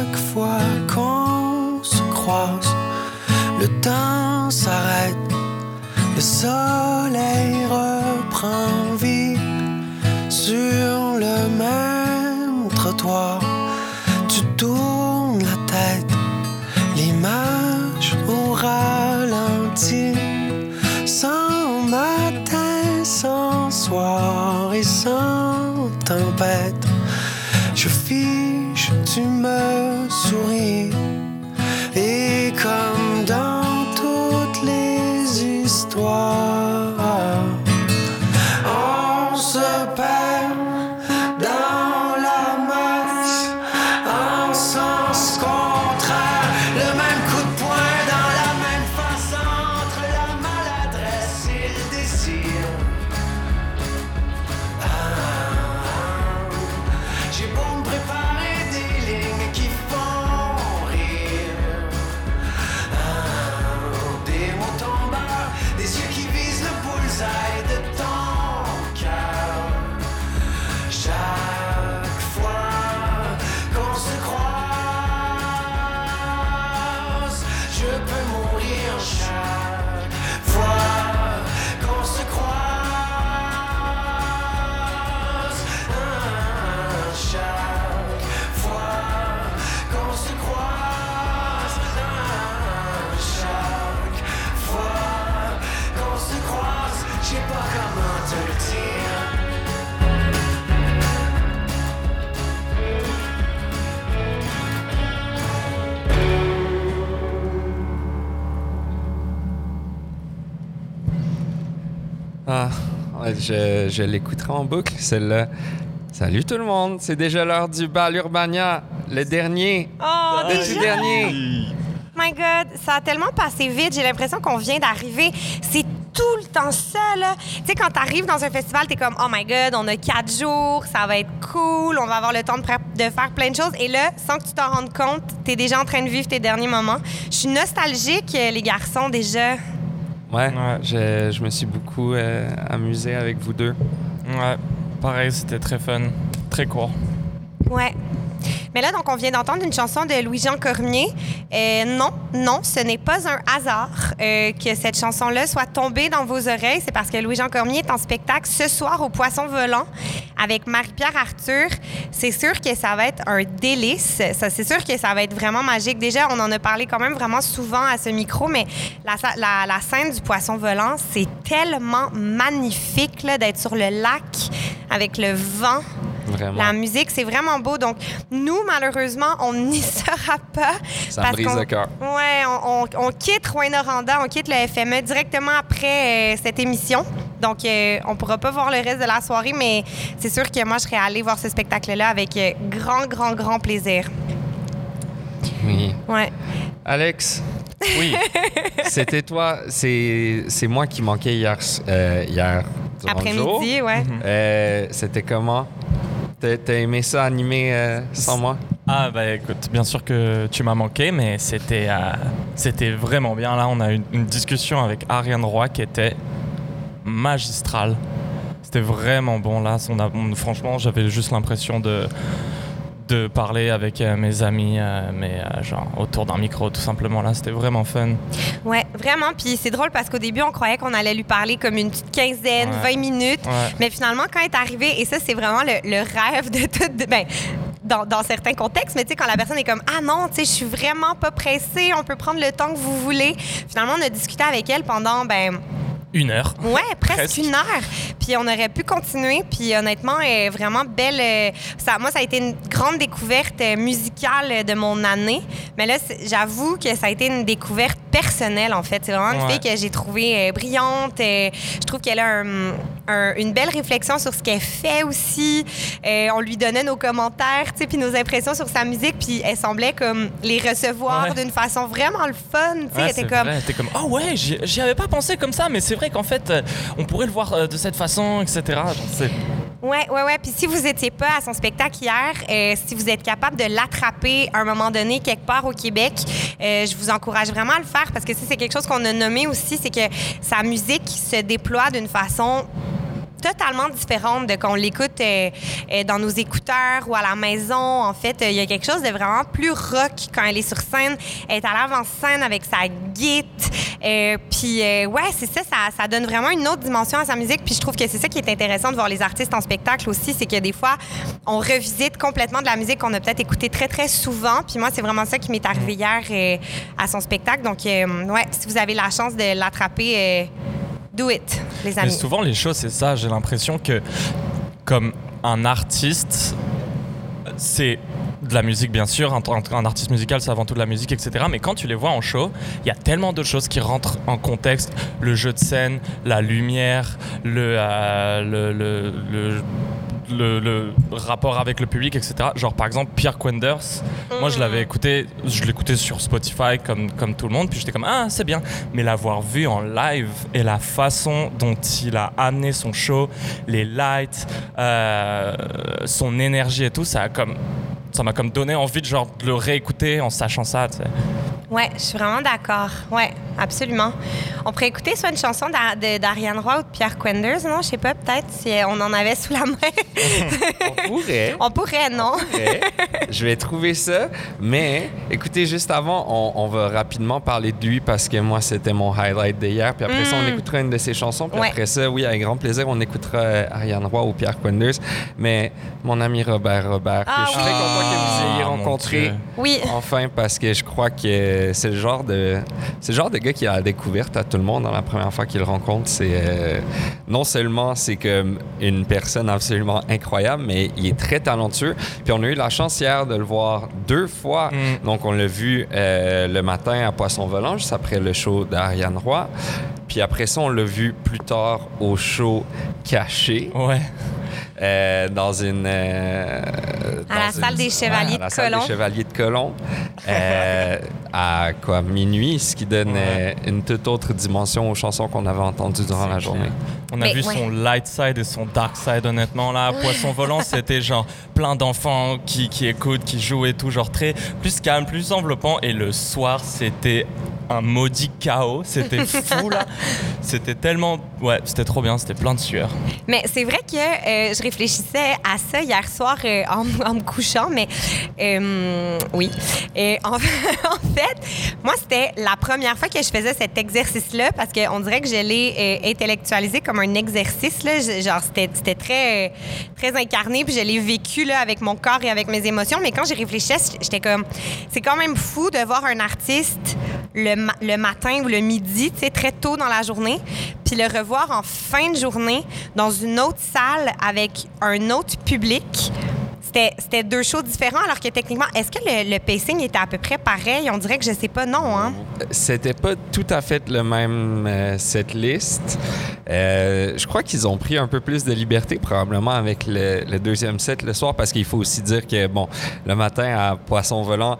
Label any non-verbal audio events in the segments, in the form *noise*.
chaque fois qu'on se croise, le temps s'arrête, le soleil reprend Ah, je, je l'écouterai en boucle, celle-là. Salut tout le monde, c'est déjà l'heure du bal Urbania, le dernier. Oh, le déjà? dernier. My God, ça a tellement passé vite. J'ai l'impression qu'on vient d'arriver. C'est tout le temps ça, là. Tu sais, quand t'arrives dans un festival, t'es comme, oh my God, on a quatre jours, ça va être cool, on va avoir le temps de, de faire plein de choses. Et là, sans que tu t'en rendes compte, t'es déjà en train de vivre tes derniers moments. Je suis nostalgique, les garçons, déjà. Ouais, Je, je me suis beaucoup euh, amusé avec vous deux. Ouais, pareil, c'était très fun, très court. Ouais. Mais là, donc, on vient d'entendre une chanson de Louis-Jean Cormier. Euh, non, non, ce n'est pas un hasard euh, que cette chanson-là soit tombée dans vos oreilles. C'est parce que Louis-Jean Cormier est en spectacle ce soir au Poisson Volant avec Marie-Pierre Arthur. C'est sûr que ça va être un délice. Ça, c'est sûr que ça va être vraiment magique. Déjà, on en a parlé quand même vraiment souvent à ce micro, mais la, la- scène du Poisson Volant, c'est tellement magnifique d'être sur le lac avec le vent. Vraiment. La musique, c'est vraiment beau. Donc, nous, malheureusement, on n'y *laughs* sera pas. Ça me brise le cœur. Ouais, on, on- on quitte Rouen-Noranda, on quitte le FME directement après euh, cette émission. Donc, euh, on pourra pas voir le reste de la soirée, mais c'est sûr que moi, je serais allée voir ce spectacle-là avec euh, grand, grand, grand plaisir. Oui. Ouais. Alex, Oui, *laughs* c'était toi, c'est c'est moi qui manquais hier, euh, hier. Après-midi, ouais. Euh, c'était comment? T'as aimé ça animer euh, sans moi? ah bah écoute, bien sûr que tu m'as manqué, mais c'était euh, c'était vraiment bien. Là, on a eu une, une discussion avec Ariane Roy qui était magistrale. C'était vraiment bon. Là, on a- on- franchement, j'avais juste l'impression de de parler avec euh, mes amis, euh, mais euh, genre autour d'un micro, tout simplement. Là, c'était vraiment fun. Ouais, vraiment. Puis c'est drôle parce qu'au début, on croyait qu'on allait lui parler comme une petite quinzaine, Ouais. 20 minutes. Ouais. Mais finalement, quand elle est arrivée, et ça, c'est vraiment le, le rêve de tout. de- ben, dans, dans certains contextes, mais tu sais, quand la personne est comme Ah non, tu sais, je suis vraiment pas pressée, on peut prendre le temps que vous voulez. Finalement, on a discuté avec elle pendant, ben, Une heure. Ouais, presque, Presque. une heure. Puis on aurait pu continuer. Puis honnêtement, est vraiment belle. euh, Ça, moi, ça a été une grande découverte euh, musicale de mon année. Mais là, j'avoue que ça a été une découverte personnelle, en fait. C'est vraiment une Ouais. fille que j'ai trouvée euh, brillante. euh, je trouve qu'elle a un- un- une belle réflexion sur ce qu'elle fait aussi. Euh, on lui donnait nos commentaires, tu sais, puis nos impressions sur sa musique. Puis elle semblait comme les recevoir Ouais. d'une façon vraiment le fun. Tu sais, Ouais, elle était comme... vrai, comme oh ouais j'y j'y avais pas pensé comme ça mais c'est qu'en fait euh, on pourrait le voir euh, de cette façon etc c'est- Ouais, ouais, ouais. Puis si vous étiez pas à son spectacle hier, euh, si vous êtes capable de l'attraper à un moment donné quelque part au Québec, je vous encourage vraiment à le faire parce que ça, c'est quelque chose qu'on a nommé aussi, c'est que sa musique se déploie d'une façon totalement différente de quand on l'écoute euh, euh, dans nos écouteurs ou à la maison. En fait, euh, il y a quelque chose de vraiment plus rock quand elle est sur scène. Elle est à l'avant-scène avec sa guite. Puis, ouais, c'est ça, ça, ça donne vraiment une autre dimension à sa musique. Puis, je trouve que c'est ça qui est intéressant de voir les artistes en spectacle aussi, c'est que des fois, on revisite complètement de la musique qu'on a peut-être écouté très, très souvent. Puis, moi, c'est vraiment ça qui m'est arrivé hier euh, à son spectacle. Donc, ouais, si vous avez la chance de l'attraper, do it, les Mais amis. souvent, les choses, c'est ça. J'ai l'impression que, comme un artiste, c'est de la musique, bien sûr. Un, un- un artiste musical, c'est avant tout de la musique, etc. Mais quand tu les vois en show, il y a tellement d'autres choses qui rentrent en contexte. Le jeu de scène, la lumière, le, euh, le, le, le- le- le rapport avec le public, etc. Genre, par exemple, Pierre Quenders, moi, je l'avais écouté, je l'écoutais sur Spotify comme, comme tout le monde, puis j'étais comme, ah, c'est bien. Mais l'avoir vu en live et la façon dont il a amené son show, les lights, euh, son énergie et tout, ça a comme. Ça m'a comme donné envie de genre de le réécouter en sachant ça. Ouais, je suis vraiment d'accord. Ouais, absolument. On pourrait écouter soit une chanson d'Ariane Roy ou de Pierre Quenders, non? Je sais pas, peut-être si euh, on en avait sous la main. *laughs* On pourrait. on pourrait, non? pourrait. Je vais trouver ça. Mais écoutez, juste avant, on, on va rapidement parler de lui parce que moi, c'était mon highlight d'hier. Puis après ça, on Mm. écoutera une de ses chansons. Puis Ouais. après ça, oui, avec grand plaisir, on écoutera euh, Ariane Roy ou Pierre Quenders. Mais mon ami Robert Robert, que Ah je suis très oui. content que vous ayez Ah, rencontré. Oui. Enfin, parce que je crois que c'est le genre de c'est le genre de gars qui a la découverte à tout le monde dans la première fois qu'il le rencontre. C'est euh, non seulement c'est comme une personne absolument incroyable, mais il est très talentueux. Puis on a eu la chance hier de le voir deux fois. Mm. Donc on l'a vu euh, le matin à Poisson Volant, juste après le show d'Ariane Roy. Puis après ça, on l'a vu plus tard au show caché Ouais. Euh, dans une. euh, À la salle des Chevaliers à la de salle des Colomb. Chevaliers de Colomb. euh, *laughs* à quoi? Minuit, ce qui donne Ouais. une toute autre dimension aux chansons qu'on avait entendues durant la journée. On a Mais vu ouais. son light side et son dark side, honnêtement. Là, Poisson Volant, *laughs* c'était genre plein d'enfants qui, qui écoutent, qui jouent et tout, genre très plus calme, plus enveloppant. Et le soir, c'était un maudit chaos. C'était *laughs* fou, là. C'était tellement. Ouais, c'était trop bien, c'était plein de sueur. Mais c'est vrai que euh, je réfléchissais à ça hier soir euh, en, en me couchant, mais euh, oui. Et en, *laughs* en fait, moi, c'était la première fois que je faisais cet exercice-là parce qu'on dirait que je l'ai intellectualisé comme un exercice. Là. Genre, c'était très, très incarné, puis je l'ai vécu là, avec mon corps et avec mes émotions. Mais quand j'y réfléchissais, j'étais comme, c'est quand même fou de voir un artiste le, le matin ou le midi, très tôt dans la journée, puis le revoir en fin de journée dans une autre salle avec un autre public. C'était deux shows différents, alors que techniquement, est-ce que le, pacing était à peu près pareil? On dirait que je sais pas, non, hein? C'était pas tout à fait le même euh, cette liste. Euh, je crois qu'ils ont pris un peu plus de liberté probablement avec le, le deuxième set le soir parce qu'il faut aussi dire que bon le matin à Poisson Volant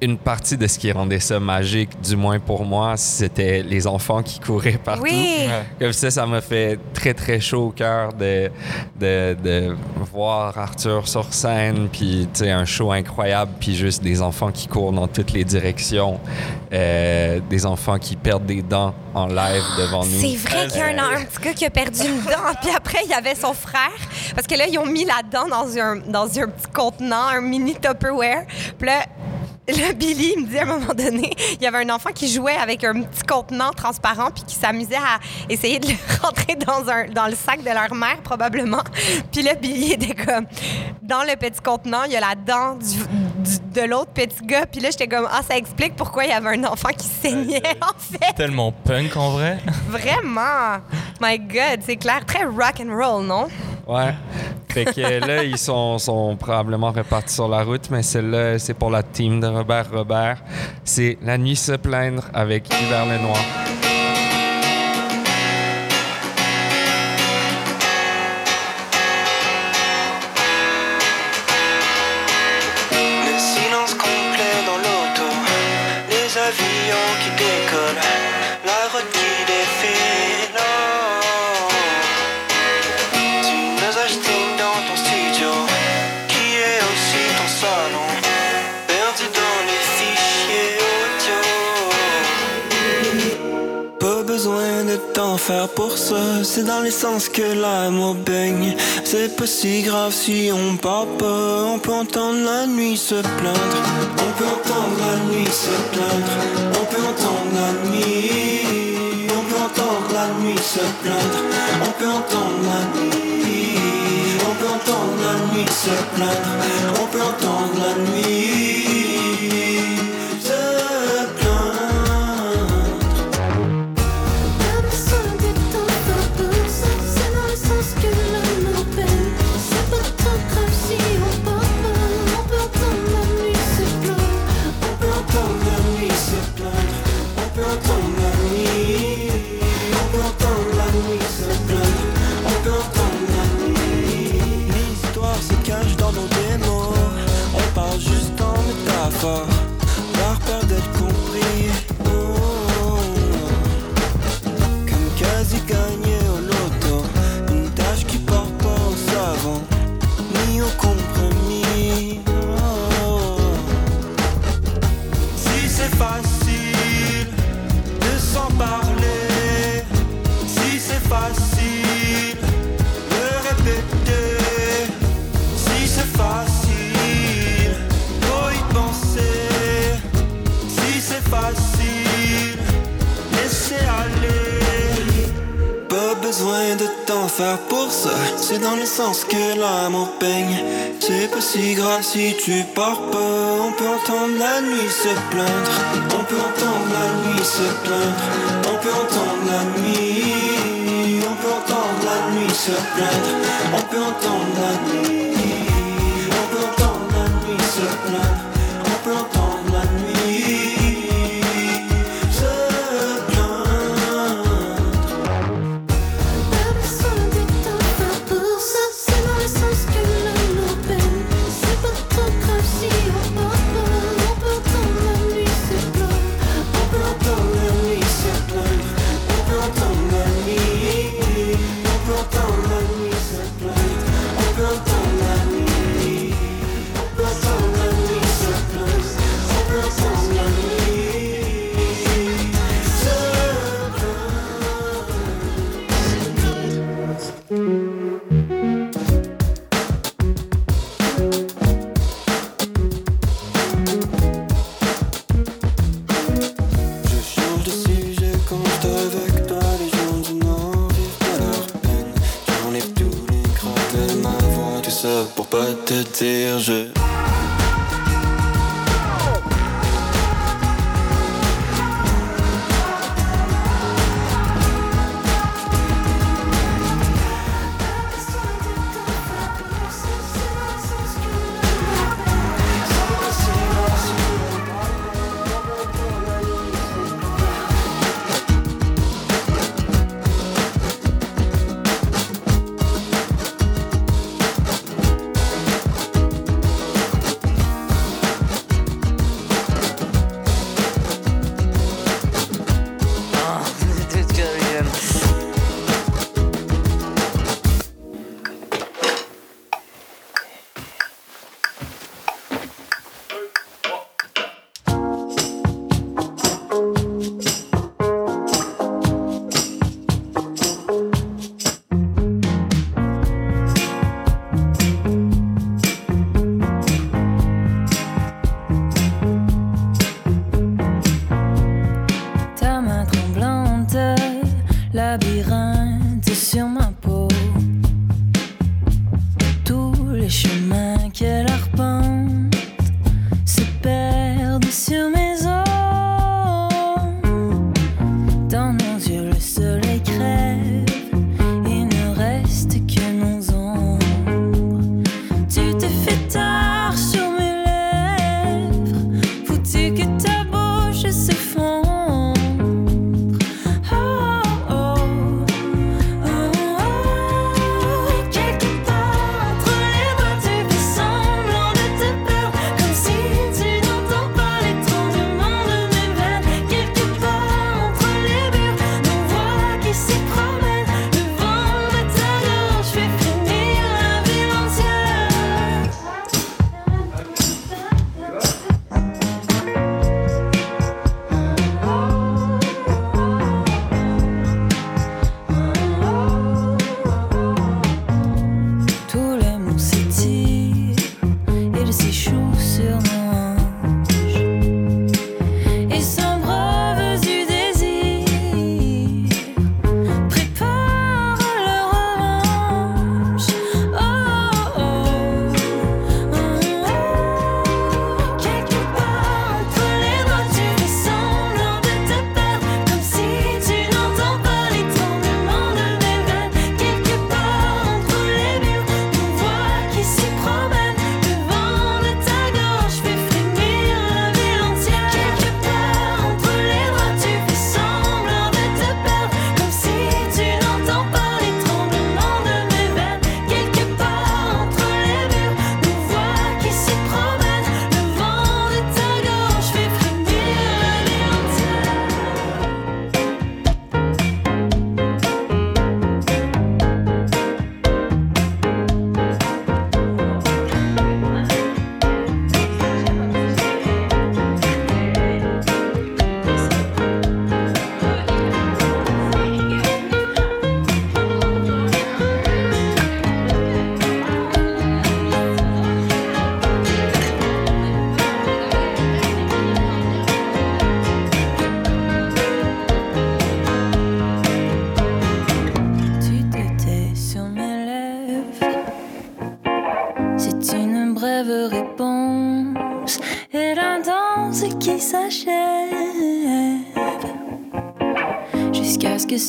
une partie de ce qui rendait ça magique, du moins pour moi, c'était les enfants qui couraient partout. Oui! Comme ça, ça m'a fait très, très chaud au cœur de, de, de voir Arthur sur scène, puis tu sais, un show incroyable, puis juste des enfants qui courent dans toutes les directions, euh, des enfants qui perdent des dents en live devant nous. C'est vrai qu'il y a un, un petit gars qui a perdu une dent, puis après, il y avait son frère. Parce que là, ils ont mis la dent dans un, dans un petit contenant, un mini Tupperware. Puis là, *laughs* le Billy il me dit à un moment donné, il y avait un enfant qui jouait avec un petit contenant transparent puis qui s'amusait à essayer de le *laughs* rentrer dans, un, dans le sac de leur mère, probablement. *laughs* Puis là, Billy était comme, dans le petit contenant, il y a la dent du- du- de l'autre petit gars. Puis là, j'étais comme, ah, ça explique pourquoi il y avait un enfant qui saignait, en fait. Tellement punk en vrai. Vraiment! My God, c'est clair. Très rock and roll, non? Ouais. Fait que là, ils sont, sont probablement repartis sur la route, mais celle-là, c'est pour la team de Robert Robert. C'est La nuit se plaindre avec Hubert Lenoir. Qui défile. Oh. Tu nous faire pour ça. C'est dans l'essence que l'amour baigne. C'est pas si grave si on parle pas. On peut entendre la nuit se plaindre. On peut entendre la nuit se plaindre. On peut entendre la nuit. On peut entendre la nuit se plaindre. On peut entendre la nuit. On peut entendre la nuit se plaindre. On peut entendre la nuit. For. pour ça. C'est dans le sens que l'amour peigne. C'est pas si grave si tu pars pas. On peut entendre la nuit se plaindre. On peut entendre la nuit se plaindre. On peut entendre la nuit. On peut entendre la nuit se plaindre. On peut entendre la nuit.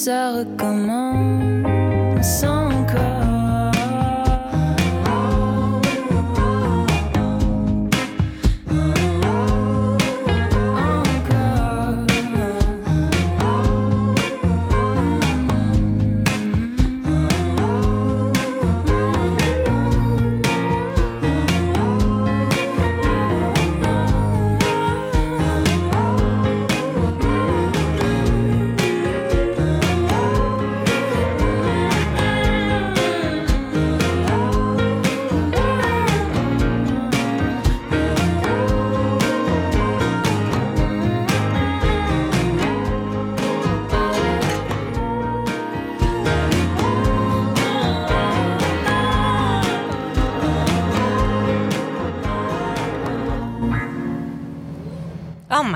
Ça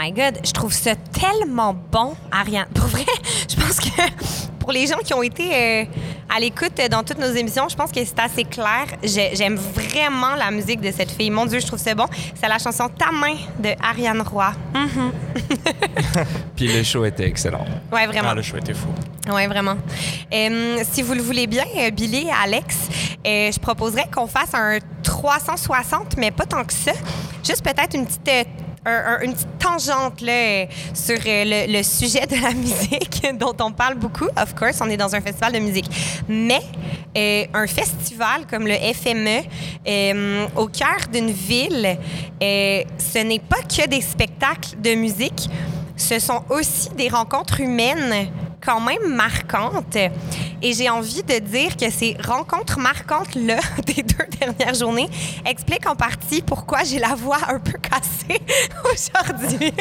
my God, je trouve ça tellement bon, Ariane. Pour vrai, *laughs* je pense que pour les gens qui ont été euh, à l'écoute dans toutes nos émissions, je pense que c'est assez clair. J'ai- J'aime vraiment la musique de cette fille. Mon Dieu, je trouve ça bon. C'est la chanson Ta main de Ariane Roy. Hum, *laughs* Puis le show était excellent. Ouais, vraiment. Ah, le show était fou. Oui, vraiment. Euh, si vous le voulez bien, euh, Billy et Alex, euh, je proposerais qu'on fasse un 360, mais pas tant que ça. Juste peut-être une petite, euh, un- un- une petite tangente là, sur euh, le, sujet de la *laughs* musique dont on parle beaucoup. Of course, on est dans un festival de musique. Mais euh, un festival comme le FME, euh, au cœur d'une ville, ce n'est pas que des spectacles de musique ce sont aussi des rencontres humaines quand même marquantes. Et j'ai envie de dire que ces rencontres marquantes-là *laughs* des deux dernières journées expliquent en partie pourquoi j'ai la voix un peu cassée *laughs* aujourd'hui.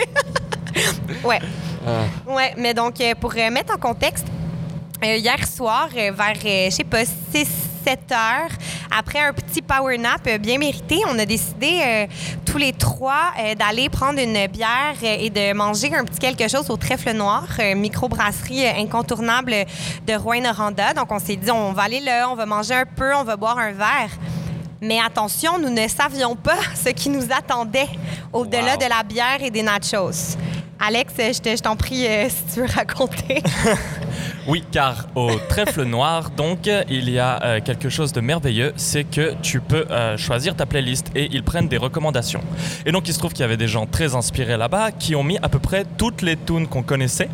*laughs* ouais. Ah. Ouais, mais donc, euh, pour euh, mettre en contexte, euh, hier soir, vers, je sais pas, 6, 7 heures, après un petit power nap euh, bien mérité, on a décidé euh, tous les trois euh, d'aller prendre une bière et de manger un petit quelque chose au trèfle noir, microbrasserie euh, incontournable de Rouen-Noranda. Donc, on s'est dit, on va aller là, on va manger un peu, on va boire un verre. Mais attention, nous ne savions pas *laughs* ce qui nous attendait au-delà Wow. de la bière et des nachos. Alex, je te- je t'en prie euh, si tu veux raconter. *laughs* Oui, car au trèfle noir, donc, il y a euh, quelque chose de merveilleux, c'est que tu peux euh, choisir ta playlist et ils prennent des recommandations. Et donc, il se trouve qu'il y avait des gens très inspirés là-bas qui ont mis à peu près toutes les tunes qu'on connaissait.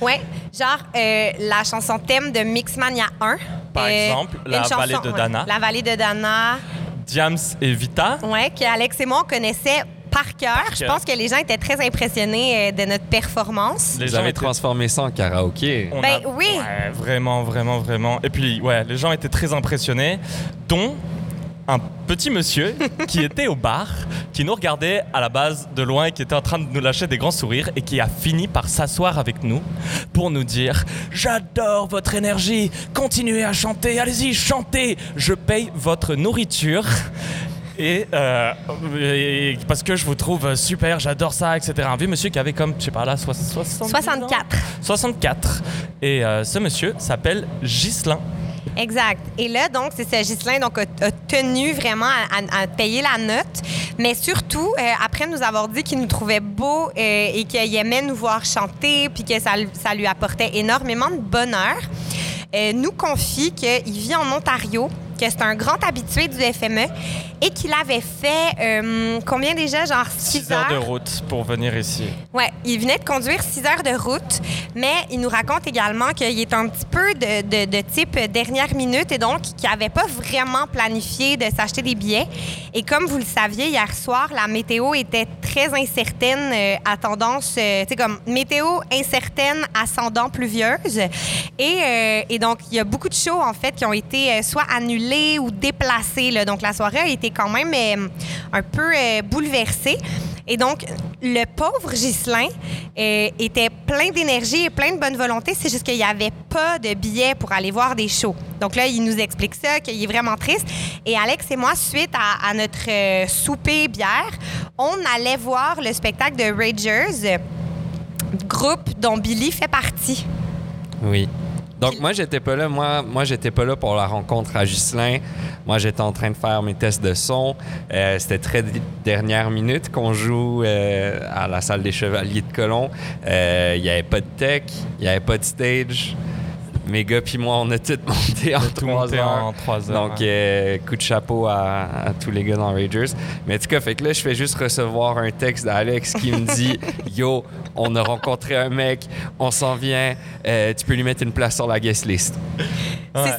Ouais, genre euh, la chanson thème de Mixmania 1. Par exemple, La Vallée de ouais, Dana. La vallée de Dana. Diams et Vita. Ouais, que Alex et moi on connaissait par cœur. Je pense que les gens étaient très impressionnés euh, de notre performance. Les Vous gens avez étaient- transformé ça en karaoké. On Ben a- oui. Ouais, vraiment, vraiment, vraiment. Et puis, ouais, les gens étaient très impressionnés, dont un petit monsieur *laughs* qui était au bar, qui nous regardait à la base de loin et qui était en train de nous lâcher des grands sourires et qui a fini par s'asseoir avec nous pour nous dire J'adore votre énergie, continuez à chanter, allez-y, chantez, je paye votre nourriture. Et, euh, et parce que je vous trouve super, j'adore ça, etc. Un vieux monsieur qui avait comme, je sais pas là, soix- 70 ans 64. 64. Et euh, ce monsieur s'appelle Ghislain. Exact. Et là, donc, c'est ça, Ghislain donc, a, a tenu vraiment à, à- à payer la note. Mais surtout, euh, après nous avoir dit qu'il nous trouvait beaux euh, et qu'il aimait nous voir chanter, puis que ça, ça lui apportait énormément de bonheur, euh, nous confie qu'il vit en Ontario, que c'est un grand habitué du FME et qu'il avait fait euh, combien déjà? Genre 6 6 heures de route pour venir ici. Ouais, il venait de conduire 6 heures de route, mais il nous raconte également qu'il est un petit peu de, de- de type dernière minute et donc qu'il n'avait pas vraiment planifié de s'acheter des billets. Et comme vous le saviez, hier soir, la météo était très incertaine euh, à tendance, euh, tu sais, comme météo incertaine, ascendant pluvieuse. Et, euh, et donc, il y a beaucoup de shows, en fait, qui ont été soit annulés ou déplacés. là. Donc, la soirée a été quand même euh, un peu euh, bouleversée. Et donc, le pauvre Ghislain euh, était plein d'énergie et plein de bonne volonté. C'est juste qu'il n'y avait pas de billets pour aller voir des shows. Donc là, il nous explique ça, qu'il est vraiment triste. Et Alex et moi, suite à, notre souper bière, on allait voir le spectacle de Ragers, groupe dont Billy fait partie. Oui. Donc moi j'étais pas là, moi moi j'étais pas là pour la rencontre à Ghislain. Moi j'étais en train de faire mes tests de son. Euh, C'était très dernière minute qu'on joue euh, à la salle des Chevaliers de Colomb. Euh, Il y avait pas de tech, il y avait pas de stage. Mes gars puis moi on a tout *laughs* monté en Tout trois monté heures. en trois heures. Donc, euh, coup de chapeau à, à tous les gars dans Ragers. Mais en tout cas, fait que là, je fais juste recevoir un texte d'Alex qui me dit *laughs* Yo, on a rencontré un mec, on s'en vient, euh, tu peux lui mettre une place sur la guest list. Ouais.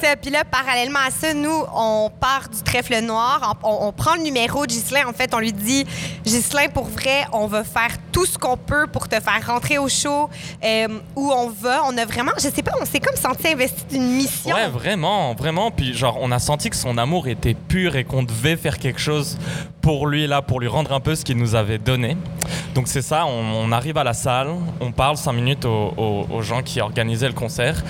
C'est ça. Puis là, parallèlement à ça, nous, on part du trèfle noir. On, on prend le numéro de Ghislain. En fait, on lui dit Ghislain, pour vrai, on va faire tout ce qu'on peut pour te faire rentrer au show euh, où on va. On a vraiment, je sais pas, on s'est comme senti investi d'une mission. Ouais, vraiment, vraiment. Puis genre, on a senti que son amour était pur et qu'on devait faire quelque chose pour lui là, pour lui rendre un peu ce qu'il nous avait donné. Donc c'est ça. On, arrive à la salle, on parle cinq minutes aux, aux- aux gens qui organisaient le concert,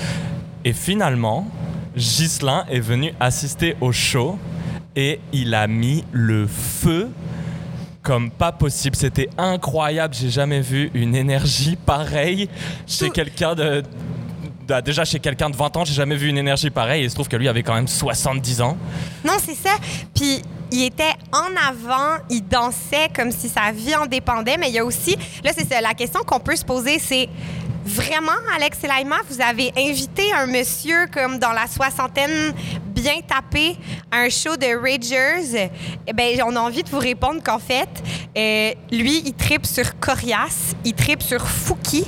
et finalement, Ghislain est venu assister au show et il a mis le feu comme pas possible. C'était incroyable. J'ai jamais vu une énergie pareille chez quelqu'un de. de- Déjà chez quelqu'un de 20 ans, j'ai jamais vu une énergie pareille. Et il se trouve que lui avait quand même 70 ans. Non, c'est ça. Puis il était en avant, il dansait comme si sa vie en dépendait, mais il y a aussi, là c'est ça, la question qu'on peut se poser, c'est vraiment, Alex et Laïma, vous avez invité un monsieur comme dans la soixantaine, bien tapé, à un show de Ragers. Eh ben, on a envie de vous répondre qu'en fait, euh, lui, il tripe sur Corias, il tripe sur Fouki,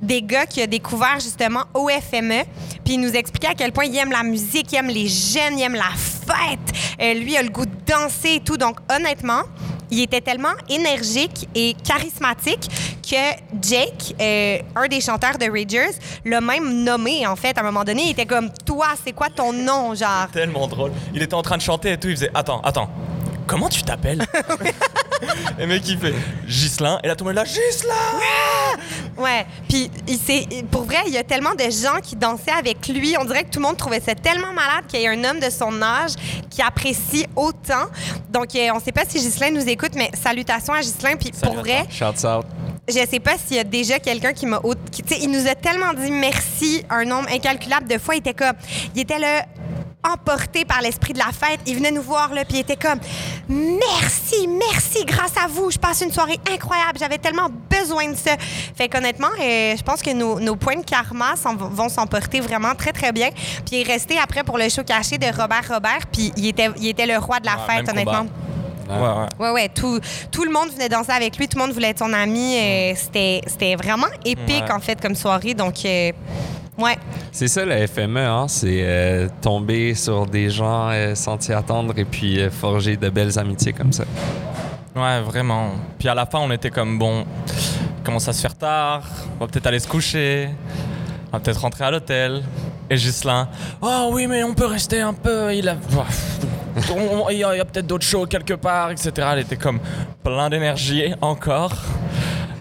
des gars qu'il a découvert justement au FME. Puis il nous expliquait à quel point il aime la musique, il aime les jeunes, il aime la fête. Euh, lui il a le goût de danser et tout. Donc honnêtement, il était tellement énergique et charismatique que Jake, euh, un des chanteurs de Ragers, l'a même nommé en fait. À un moment donné, il était comme toi, c'est quoi ton nom, genre. Tellement drôle. Il était en train de chanter et tout. Il faisait Attends, attends. Comment tu t'appelles *laughs* Et le mec, il fait Ghislain. Et là, tout le monde est là Ghislain Ouais. Puis il s'est- pour vrai, il y a tellement de gens qui dansaient avec lui. On dirait que tout le monde trouvait ça tellement malade qu'il y ait un homme de son âge qui apprécie autant. Donc euh, on sait pas si Ghislain nous écoute, mais salutations à Ghislain. Puis pour vrai, Shouts out. je sais pas s'il y a déjà quelqu'un qui m'a. qui- Tu sais, il nous a tellement dit merci un nombre incalculable de fois. Il était comme. Il était là emporté par l'esprit de la fête. Il venait nous voir, là, puis il était comme Merci, merci, grâce à vous, je passe une soirée incroyable. J'avais tellement besoin de ça. Fait qu'honnêtement, euh, je pense que nos, nos points de karma s'en- vont s'emporter vraiment très, très bien. Puis il est resté après pour le show caché de Robert Robert, puis il était, il était le roi de la Ouais, fête, même combat. honnêtement. Ouais, ouais. Ouais, ouais, tout, tout le monde venait danser avec lui, tout le monde voulait être son ami. euh, c'était, c'était vraiment épique, Ouais. en fait, comme soirée. Donc, euh, ouais. C'est ça le FME, hein? c'est euh, tomber sur des gens euh, sans t'y attendre et puis euh, forger de belles amitiés comme ça. Ouais, vraiment. Puis à la fin, on était comme bon, il commence à se faire tard, on va peut-être aller se coucher, on va peut-être rentrer à l'hôtel. Et Ghislain, oh oui, mais on peut rester un peu, il a. *laughs* Il y a, il y a peut-être d'autres shows quelque part, etc. Elle était comme plein d'énergie encore.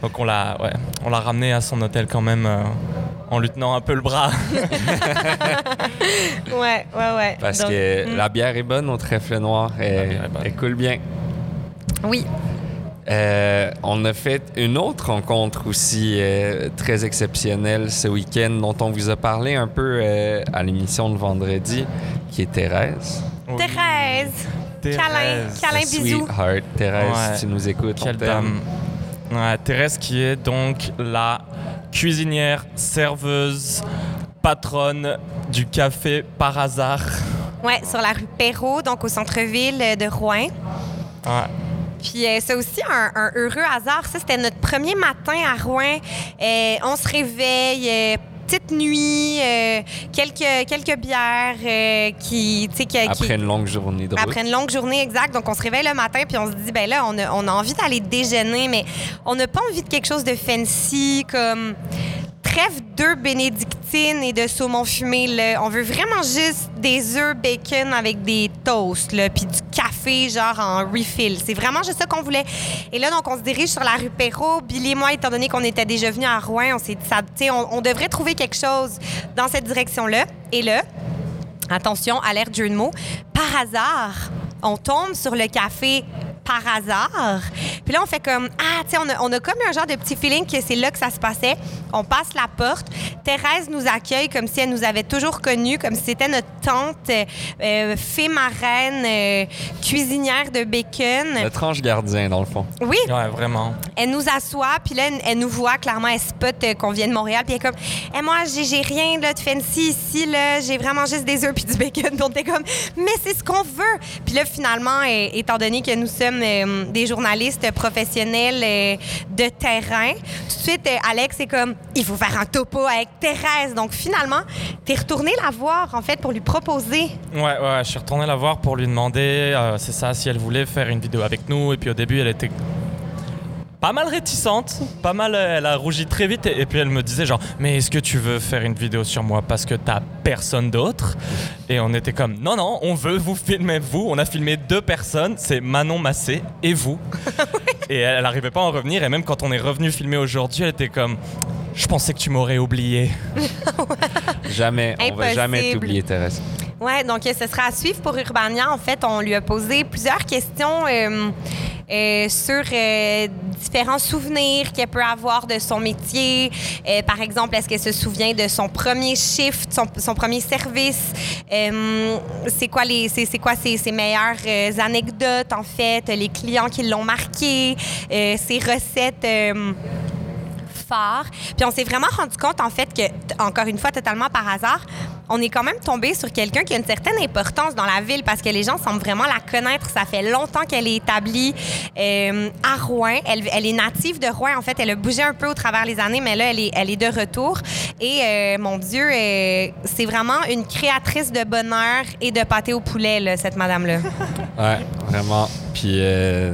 Donc on l'a ouais, on l'a ramené à son hôtel quand même euh, en lui tenant un peu le bras. *laughs* Ouais, ouais, ouais. Parce Donc, que mm, la bière est bonne au trèfle noir, elle coule bien. Oui. Euh, on a fait une autre rencontre aussi euh, très exceptionnelle ce week-end dont on vous a parlé un peu euh, à l'émission de vendredi, qui est Thérèse. Thérèse. Câlin, Thérèse. câlin, bisous. Sweetheart, Thérèse, Ouais. tu nous écoutes, Quelle dame. Ouais, Thérèse qui est donc la cuisinière, serveuse, patronne du café par hasard. Ouais, sur la rue Perrault, donc au centre-ville euh, de Rouen. Ouais. Puis euh, c'est aussi un, un heureux hasard. Ça, c'était notre premier matin à Rouen. Euh, on se réveille. Petite nuit, euh, quelques, quelques bières euh, qui, qui, Après une longue journée de route. Après une longue journée, exact. Donc, on se réveille le matin puis on se dit, ben là, on a, on a envie d'aller déjeuner, mais on n'a pas envie de quelque chose de fancy comme d'œufs bénédictines et de saumon fumé. On veut vraiment juste des œufs bacon avec des toasts, puis du café genre en refill. C'est vraiment juste ça qu'on voulait. Et là, donc, on se dirige sur la rue Perrault. Billy et moi, étant donné qu'on était déjà venus à Rouen, on s'est dit, on, on devrait trouver quelque chose dans cette direction-là. Et là, attention, alerte jeu de mots, par hasard, on tombe sur le café par hasard. Puis là, on fait comme, ah, tu sais, on a, on a comme un genre de petit feeling que c'est là que ça se passait. On passe la porte. Thérèse nous accueille comme si elle nous avait toujours connus, comme si c'était notre tante, euh, euh, fée marraine, euh, cuisinière de bacon. Le tranche gardien, dans le fond. Oui, Ouais, vraiment. elle nous assoit, puis là, elle, elle nous voit clairement, elle spot euh, qu'on vient de Montréal, puis elle est comme, Eh, moi, j'ai j'ai rien là, de fancy ici, là, j'ai vraiment juste des œufs puis du bacon. *laughs* Donc, t'es comme, mais c'est ce qu'on veut. Puis là, finalement, étant donné que nous sommes euh, des journalistes professionnels euh, de terrain, tout de suite, euh, Alex est comme, il faut faire un topo avec Thérèse. Donc, finalement, t'es retourné la voir, en fait, pour lui proposer. Ouais, ouais, je suis retourné la voir pour lui demander, c'est ça, si elle voulait faire une vidéo avec nous. Et puis au début, elle était pas mal réticente, pas mal, euh, elle a rougi très vite. Et, et puis elle me disait genre, mais est-ce que tu veux faire une vidéo sur moi parce que t'as personne d'autre? Et on était comme, non, non, on veut vous filmer vous. On a filmé deux personnes, c'est Manon Massé et vous. *laughs* et elle n'arrivait pas à en revenir. Et même quand on est revenu filmer aujourd'hui, elle était comme, je pensais que tu m'aurais oublié. Jamais. On va jamais t'oublier, Thérèse. Ouais, donc euh, ce sera à suivre pour Urbania. En fait, on lui a posé plusieurs questions euh, euh, sur différents souvenirs qu'elle peut avoir de son métier. Par exemple, est-ce qu'elle se souvient de son premier shift, son, premier service? C'est quoi les, c'est, quoi ses, meilleures anecdotes en fait, les clients qui l'ont marqué, ses recettes. euh, phare. Puis on s'est vraiment rendu compte, en fait, que, encore une fois, totalement par hasard, on est quand même tombé sur quelqu'un qui a une certaine importance dans la ville parce que les gens semblent vraiment la connaître. Ça fait longtemps qu'elle est établie euh, à Rouen. Elle, est native de Rouen. En fait, elle a bougé un peu au travers les années, mais là, elle est, elle est de retour. Et euh, mon Dieu, euh, c'est vraiment une créatrice de bonheur et de pâté au poulet, cette madame-là. *laughs* Ouais, vraiment. Puis,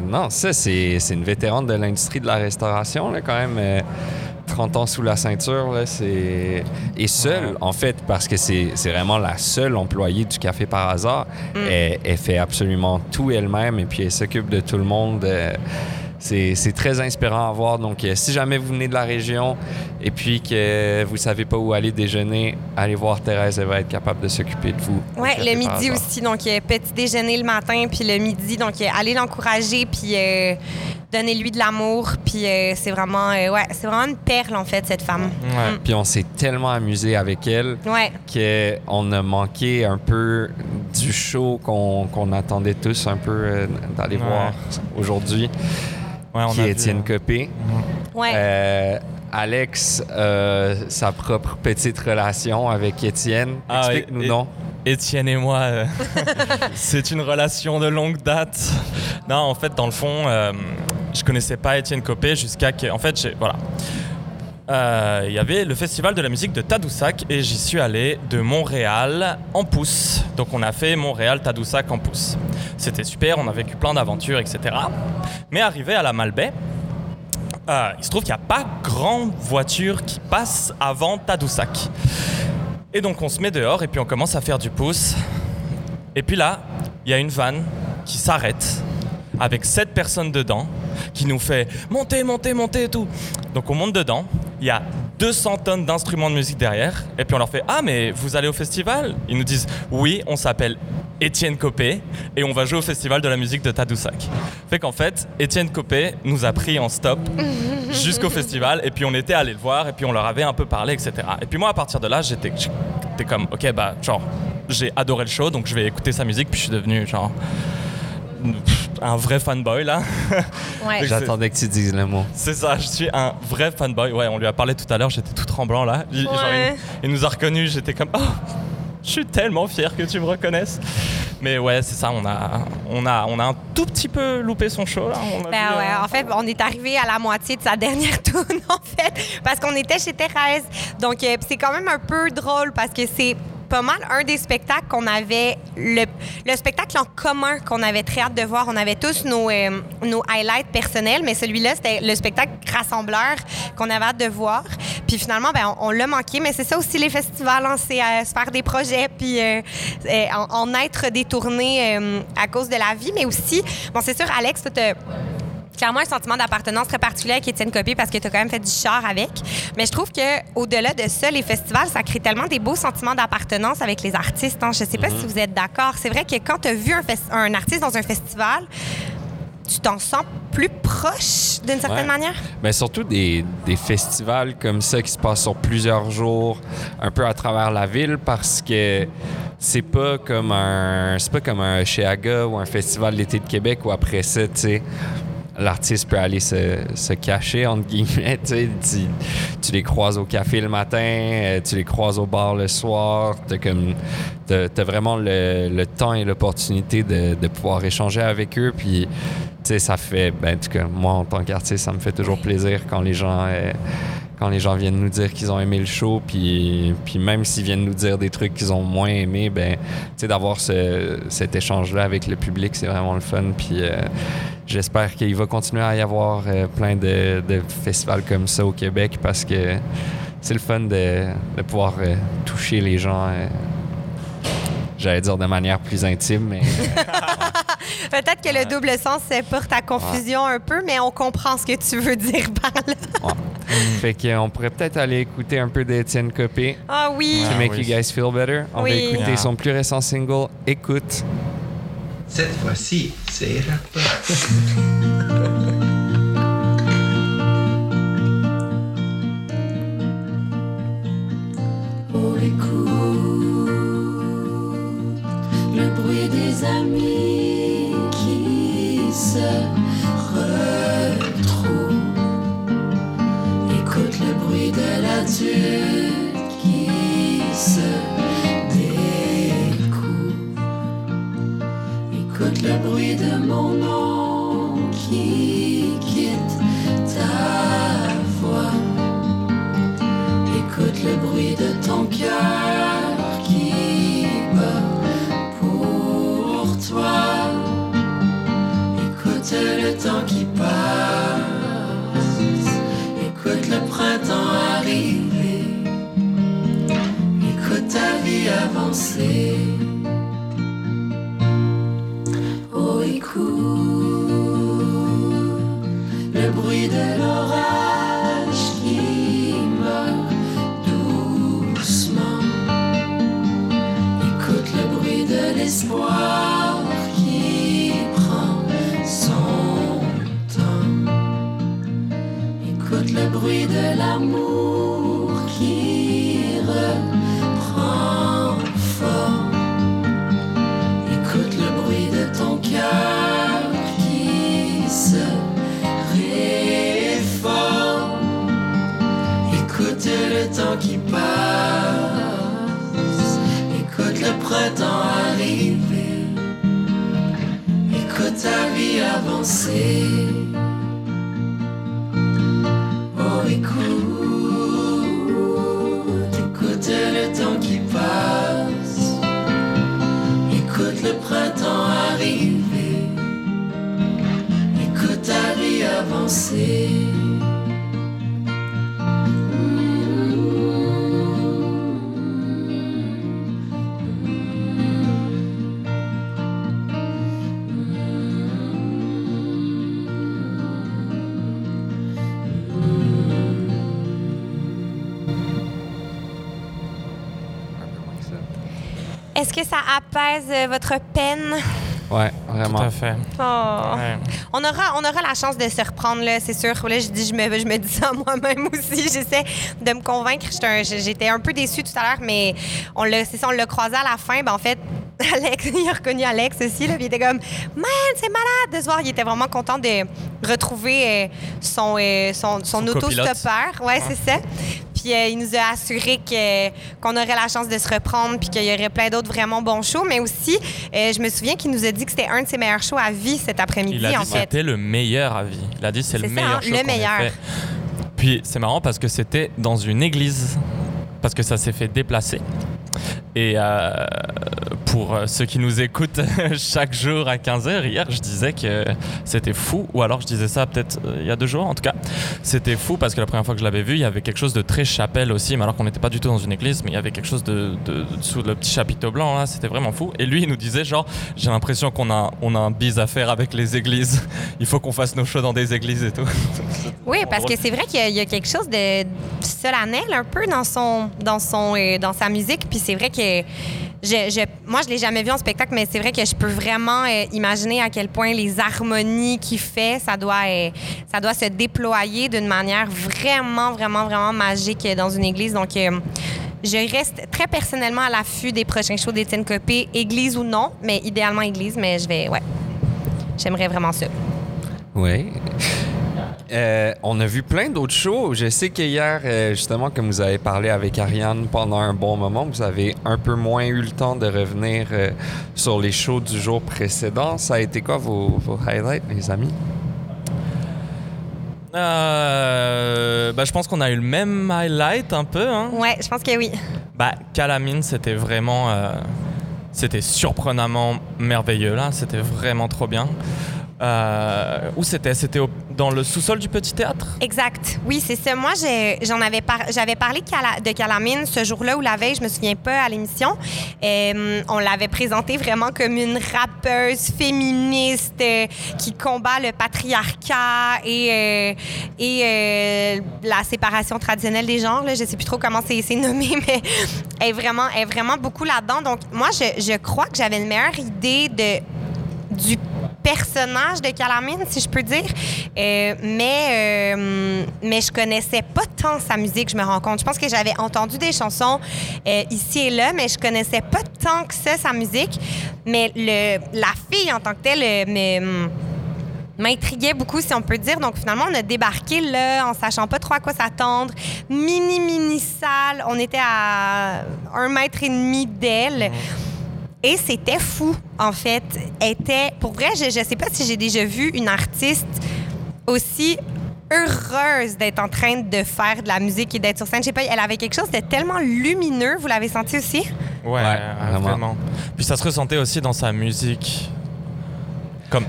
non, ça, c'est c'est une vétérane de l'industrie de la restauration, là, quand même. Euh, 30 ans sous la ceinture, là, c'est... Et seule, en fait, parce que c'est c'est vraiment la seule employée du Café par hasard. Elle, elle fait absolument tout elle-même et puis elle s'occupe de tout le monde. euh, c'est c'est très inspirant à voir. Donc, euh, si jamais vous venez de la région et puis que vous savez pas où aller déjeuner, allez voir Thérèse, elle va être capable de s'occuper de vous. Café le midi aussi. Donc, euh, petit déjeuner le matin, puis le midi. Donc, allez l'encourager, puis euh, donnez-lui de l'amour. Puis, euh, c'est vraiment, euh, ouais, c'est vraiment une perle, en fait, cette femme. Ouais. Puis on s'est tellement amusé avec elle Ouais. qu'on a manqué un peu du show qu'on qu'on attendait tous un peu euh, d'aller Ouais. voir aujourd'hui, qui est Étienne. Copé. Ouais. Euh, Alex, euh, sa propre petite relation avec Étienne. Ah, Explique-nous donc. Étienne et moi, euh, *laughs* c'est une relation de longue date. Non, en fait, dans le fond, euh, je connaissais pas Étienne Copé jusqu'à en fait, voilà. Euh, Il y avait le festival de la musique de Tadoussac et j'y suis allé de Montréal en pouce. Donc on a fait Montréal-Tadoussac en pouce. C'était super, on a vécu plein d'aventures, etc. Mais arrivé à la Malbaie, euh, il se trouve qu'il n'y a pas grande voiture qui passe avant Tadoussac. Et donc on se met dehors et puis on commence à faire du pouce. Et puis là, il y a une vanne qui s'arrête avec sept personnes dedans qui nous fait monter, monter, monter et tout. Donc on monte dedans, il y a 200 tonnes d'instruments de musique derrière et puis on leur fait Ah mais vous allez au festival? Ils nous disent Oui, on s'appelle Étienne Copé et on va jouer au festival de la musique de Tadoussac. Fait qu'en fait, Étienne Copé nous a pris en stop *laughs* jusqu'au festival et puis on était allé le voir et puis on leur avait un peu parlé, etc. Et puis moi à partir de là, j'étais comme ok bah genre j'ai adoré le show donc je vais écouter sa musique puis je suis devenu genre un vrai fanboy là. *laughs* Ouais. J'attendais que tu dises le mot. C'est ça, je suis un vrai fanboy. Ouais, on lui a parlé tout à l'heure, j'étais tout tremblant là. Il, genre, Ouais. il- il nous a reconnus, j'étais comme oh, je suis tellement fier que tu me reconnaisses. Mais ouais, c'est ça, on a, on, a, on a un tout petit peu loupé son show là. On a Ben vu, ouais, euh, en fait, on est arrivé à la moitié de sa dernière *laughs* tourne, en fait, parce qu'on était chez Thérèse. Donc, euh, c'est quand même un peu drôle parce que c'est pas mal un des spectacles qu'on avait, le, le spectacle en commun qu'on avait très hâte de voir. On avait tous nos, euh, nos highlights personnels, mais celui-là, c'était le spectacle rassembleur qu'on avait hâte de voir. Puis finalement, ben, on, l'a manqué, mais c'est ça aussi les festivals, hein, c'est euh, se faire des projets, puis euh, en, être détourné à cause de la vie, mais aussi, bon, c'est sûr, Alex, t'as- clairement un sentiment d'appartenance très particulier avec Étienne Copé parce que tu as quand même fait du char avec. Mais je trouve que au delà de ça, les festivals, ça crée tellement des beaux sentiments d'appartenance avec les artistes. hein. Je sais pas si vous êtes d'accord. C'est vrai que quand tu as vu un, artiste dans un festival, tu t'en sens plus proche d'une certaine Ouais. manière? Mais surtout des, des festivals comme ça qui se passent sur plusieurs jours, un peu à travers la ville, parce que c'est pas comme un c'est pas comme un Cheaga ou un festival d'été de Québec où après ça, tu sais, l'artiste peut aller se, se cacher entre guillemets, *laughs* tu tu, tu les croises au café le matin, euh, tu les croises au bar le soir, t'as, t'as vraiment le, le temps et l'opportunité de, de pouvoir échanger avec eux, puis tu ça fait, ben, en tout cas, moi, en tant qu'artiste, ça me fait toujours plaisir quand les gens, euh, quand les gens viennent nous dire qu'ils ont aimé le show, puis, puis même s'ils viennent nous dire des trucs qu'ils ont moins aimé, ben, d'avoir ce, cet échange-là avec le public, c'est vraiment le fun, puis euh, j'espère qu'il va continuer à y avoir euh, plein de, festivals comme ça au Québec, parce que c'est le fun de, de pouvoir euh, toucher les gens, j'allais dire de manière plus intime, mais... *laughs* Peut-être que le double sens porte à confusion un peu, mais on comprend ce que tu veux dire par là. Ouais. fait qu'on pourrait peut-être aller écouter un peu d'Étienne Copé. Ah oui! To Ah make oui. you guys feel better. On Oui. va écouter Yeah. son plus récent single, Écoute. Cette fois-ci, c'est rap. *laughs* Oh, écoute le bruit des amis le bruit de mon nom temps qui passe. Écoute le printemps arriver. Écoute ta vie avancer. Oh, écoute le bruit de l'orage qui meurt doucement. Écoute le bruit de l'espoir l'amour apaise euh, votre peine? Ouais, Tout vraiment. à fait. Oh. Ouais. On aura, on aura la chance de se reprendre, là, c'est sûr. Là, je, dis, je, me, je me dis ça *laughs* moi-même aussi. J'essaie de me convaincre. J'étais un- J'étais un peu déçue tout à l'heure, mais on l'a, c'est ça, on l'a croisé à la fin. Ben, en fait, *laughs* Alex, il a reconnu Alex aussi. Là, puis il était comme, man, c'est malade de se voir. Il était vraiment content de retrouver euh, son, euh, son, son, Son autostoppeur. Ouais, c'est ça. Puis euh, il nous a assuré qu'on aurait la chance de se reprendre, puis qu'il y aurait plein d'autres vraiment bons shows. Mais aussi, euh, je me souviens qu'il nous a dit que c'était un de ses meilleurs shows à vie cet après-midi, Il a dit en fait. c'était le meilleur à vie. Il a dit c'est le ça, meilleur hein, show le meilleur. fait. Puis c'est marrant parce que c'était dans une église parce que ça s'est fait déplacer. Et euh, pour euh, ceux qui nous écoutent *laughs* chaque jour à 15h, hier je disais que c'était fou, ou alors je disais ça peut-être euh, il y a deux jours en tout cas. C'était fou parce que la première fois que je l'avais vu, il y avait quelque chose de très chapelle aussi, mais alors qu'on n'était pas du tout dans une église, mais il y avait quelque chose de, sous le petit chapiteau blanc là, c'était vraiment fou. Et lui il nous disait genre, j'ai l'impression qu'on a, on a un bise à faire avec les églises, *laughs* il faut qu'on fasse nos shows dans des églises et tout. *laughs* Oui, parce que c'est vrai qu'il y, a- quelque chose de solennel un peu dans son, dans son, dans sa musique. Puis c'est vrai que je, je- moi, je l'ai jamais vu en spectacle, mais c'est vrai que je peux vraiment euh, imaginer à quel point les harmonies qu'il fait, ça doit, euh, ça doit se déployer d'une manière vraiment, vraiment, vraiment magique dans une église. Donc, euh, je reste très personnellement à l'affût des prochains shows d'Étienne Copé, église ou non, mais idéalement église, mais je vais, ouais. J'aimerais vraiment ça. Oui. Euh, on a vu plein d'autres shows. Je sais qu'hier, euh, justement, comme vous avez parlé avec Ariane pendant un bon moment, vous avez un peu moins eu le temps de revenir euh, sur les shows du jour précédent. Ça a été quoi vos, vos highlights, les amis? Euh, bah, je pense qu'on a eu le même highlight un peu. Hein. Ouais, je pense que oui. Bah, Calamine, c'était vraiment. euh, c'était surprenamment merveilleux là. C'était vraiment trop bien. Euh, où c'était? C'était dans le sous-sol du petit théâtre? Exact. Oui, c'est ça. Moi, j'en avais j'avais parlé de Calamine ce jour-là ou la veille, je me souviens pas à l'émission. Euh, on l'avait présentée vraiment comme une rappeuse féministe euh, qui combat le patriarcat et, la séparation traditionnelle des genres. Là. Je sais plus trop comment c'est nommé, *laughs* mais elle est vraiment, elle est vraiment beaucoup là-dedans. Donc, moi, je, je crois que j'avais une meilleure idée de, du personnage de Calamine, si je peux dire. Euh, mais, euh, mais je connaissais pas tant sa musique, je me rends compte. Je pense que j'avais entendu des chansons euh, ici et là, mais je connaissais pas tant que ça sa musique. Mais la fille en tant que telle me m'intriguait beaucoup, si on peut dire. Donc, finalement, on a débarqué là, en sachant pas trop à quoi s'attendre. Mini, mini salle. On était à un mètre et demi d'elle. Et c'était fou, en fait. Était, pour vrai, je ne sais pas si j'ai déjà vu une artiste aussi heureuse d'être en train de faire de la musique et d'être sur scène. Je sais pas, elle avait quelque chose de tellement lumineux. Vous l'avez senti aussi? Ouais, Ouais, vraiment. vraiment. Puis ça se ressentait aussi dans sa musique. Comme.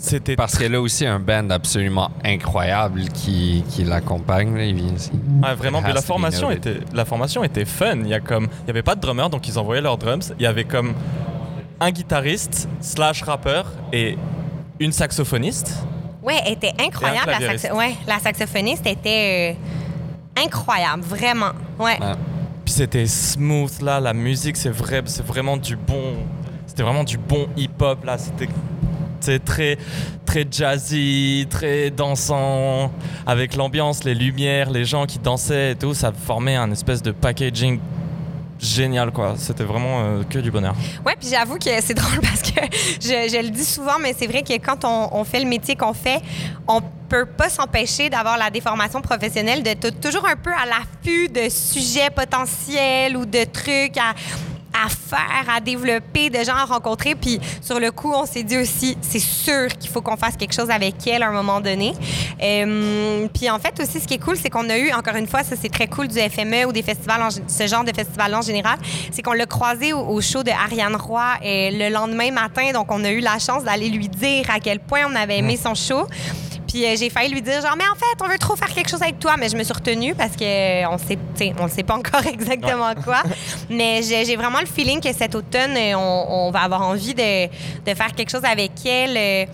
C'était. Parce qu'elle a aussi un band absolument incroyable qui, qui l'accompagne. là. Il vient ici. Ouais, vraiment. Has la formation, était, la formation était fun. Il y a comme, il y avait pas de drummer, donc ils envoyaient leurs drums. Il y avait comme un guitariste slash rappeur et une saxophoniste. Ouais, elle était incroyable. La, saxo- ouais, la saxophoniste était euh, incroyable, vraiment. Ouais. Ouais. Puis c'était smooth là, la musique c'est vrai, c'est vraiment du bon, c'était vraiment du bon hip-hop là. C'était très très jazzy, très dansant, avec l'ambiance, les lumières, les gens qui dansaient et tout, ça formait un espèce de packaging génial quoi. C'était vraiment euh, que du bonheur. Ouais, puis j'avoue que c'est *laughs* drôle parce que je, le dis souvent, mais c'est vrai que quand on, fait le métier qu'on fait, on peut pas s'empêcher d'avoir la déformation professionnelle, de toujours un peu à l'affût de sujets potentiels ou de trucs à à faire, à développer, de gens à rencontrer. Puis sur le coup, on s'est dit aussi, c'est sûr qu'il faut qu'on fasse quelque chose avec elle à un moment donné. Euh, puis en fait aussi, ce qui est cool, c'est qu'on a eu, encore une fois, ça c'est très cool du FME ou des festivals, en ce genre de festival en général, c'est qu'on l'a croisé au, au show de Ariane Roy euh, le lendemain matin. Donc on a eu la chance d'aller lui dire à quel point on avait aimé son show. Puis euh, j'ai failli lui dire genre mais en fait on veut trop faire quelque chose avec toi. Mais je me suis retenue parce que euh, on sait on ne sait pas encore *laughs* exactement quoi. *laughs* Mais j'ai vraiment le feeling que cet automne euh, on, on va avoir envie de, de faire quelque chose avec elle.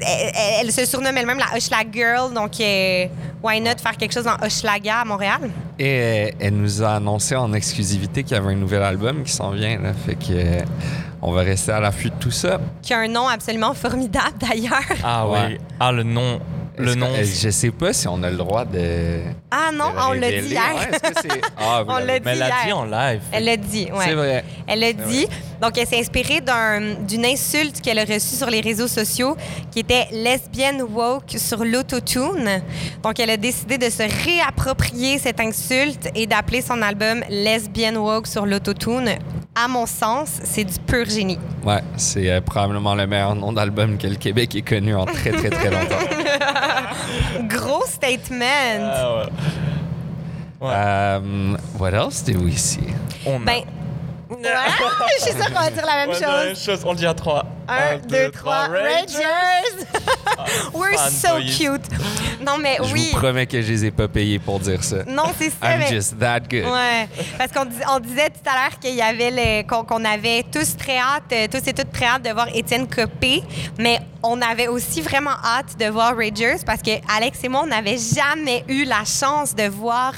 Euh, elle, se surnomme elle-même la Hochlag Girl. Donc euh, why not faire quelque chose en Hochelaga à Montréal? Et elle nous a annoncé en exclusivité qu'il y avait un nouvel album qui s'en vient. Là. Fait que on va rester à l'affût de tout ça. qui a un nom absolument formidable d'ailleurs Ah Ouais. oui, ah le nom, le nom. que- je sais pas si on a le droit de. ah non de on *laughs* l'a dit hier Ouais, Ah, vous On l'a dit. Mais elle l'a hier. dit en live. elle l'a dit ouais C'est vrai. Elle a dit. Donc, elle s'est inspirée d'un- d'une insulte qu'elle a reçue sur les réseaux sociaux qui était lesbienne woke sur l'autotune. Donc, elle a décidé de se réapproprier cette insulte et d'appeler son album Lesbienne woke sur l'autotune. À mon sens, c'est du pur génie. Ouais, c'est euh, probablement le meilleur nom d'album que le Québec ait connu en très, très, très *laughs* longtemps. *laughs* Gros statement. Ah ouais. Ouais. Euh, what else do we see? On a- Ben, *laughs* ouais, je suis sûre qu'on va dire la même Ouais, la même chose. chose. On le dit à trois. Un, deux, trois, Rangers! *laughs* We're so cute. Non, mais Je oui. vous promets que je les ai pas payés pour dire ça. Non, c'est ça. I'm mais- just that good. Ouais, parce qu'on dis- on disait tout à l'heure qu'il y avait qu'on qu'on avait tous très hâte, euh, tous et toutes très hâte de voir Étienne Copé, mais on avait aussi vraiment hâte de voir Ragers parce que Alex et moi, on n'avait jamais eu la chance de voir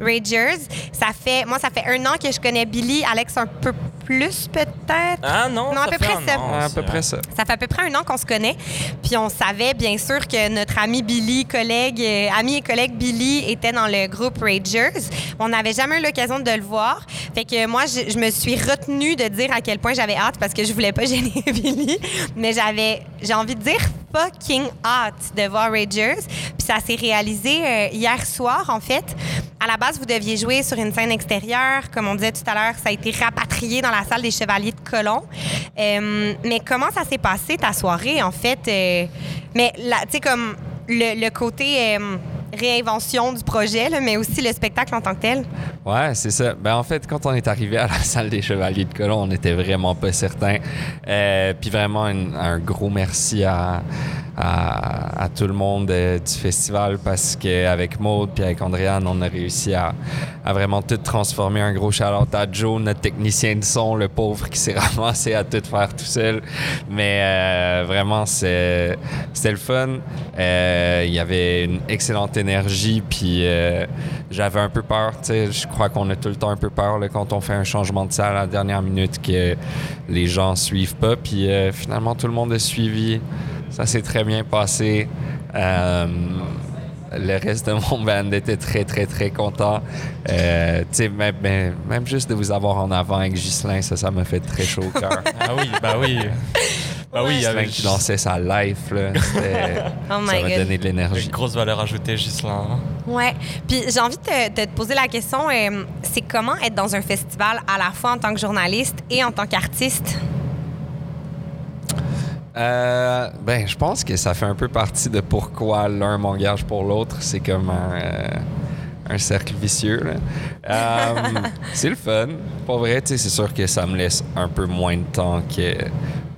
Ragers. Ça fait, moi, ça fait un an que je connais Billy, Alex un peu plus peut-être? Ah non, Non, à ça peu fait près un ça. an, à peu près ça. Ça fait à peu près un an qu'on se connaît. Puis on savait bien sûr que notre ami Billy, collègue, euh, ami et collègue Billy était dans le groupe Ragers. On n'avait jamais eu l'occasion de le voir. Fait que moi, je, je me suis retenue de dire à quel point j'avais hâte parce que je voulais pas *laughs* gêner Billy. Mais j'avais, j'ai envie de dire fucking hâte de voir Ragers. Puis ça s'est réalisé euh, hier soir, en fait. À la base, vous deviez jouer sur une scène extérieure. Comme on disait tout à l'heure, ça a été rapatrié dans la salle des Chevaliers de Colomb. Euh, mais comment ça s'est passé, ta soirée, en fait? euh, mais, tu sais, comme le, côté réinvention du projet, mais aussi le spectacle en tant que tel. Ouais, c'est ça. Ben, en fait, quand on est arrivé à la *laughs* salle des Chevaliers de Colomb, on n'était vraiment pas certain. Euh, puis vraiment, un gros merci à, à, à tout le monde euh, du festival parce qu'avec Maude puis avec Andréane, on a réussi à, à vraiment tout transformer. Un gros shout-out à Joe, notre technicien de son, le pauvre qui s'est *laughs* ramassé à tout faire tout seul. Mais euh, vraiment, c'était le fun. Euh, Il y avait une excellente énergie, puis euh, j'avais un peu peur. Je crois qu'on a tout le temps un peu peur là, quand on fait un changement de salle à la dernière minute que les gens suivent pas. Puis euh, finalement, tout le monde a suivi. Ça s'est très bien passé. Euh, le reste de mon band était très, très, très content. Euh, tu sais, même, même- même juste de vous avoir en avant avec Ghislain, ça, ça m'a fait très chaud au cœur. *laughs* Ah oui, bah oui. Bah oui, Ghislain avec qui dansait sa life, là. *laughs* Oh my ça m'a donné de l'énergie. une grosse valeur ajoutée, Gislain. hein. Ouais. Puis j'ai envie de te, de te poser la question euh, c'est comment être dans un festival à la fois en tant que journaliste et en tant qu'artiste? Euh, ben, je pense que ça fait un peu partie de pourquoi l'un m'engage pour l'autre. C'est comme un, euh, un cercle vicieux. Euh, *laughs* c'est le fun. Pour vrai, c'est sûr que ça me laisse un peu moins de temps que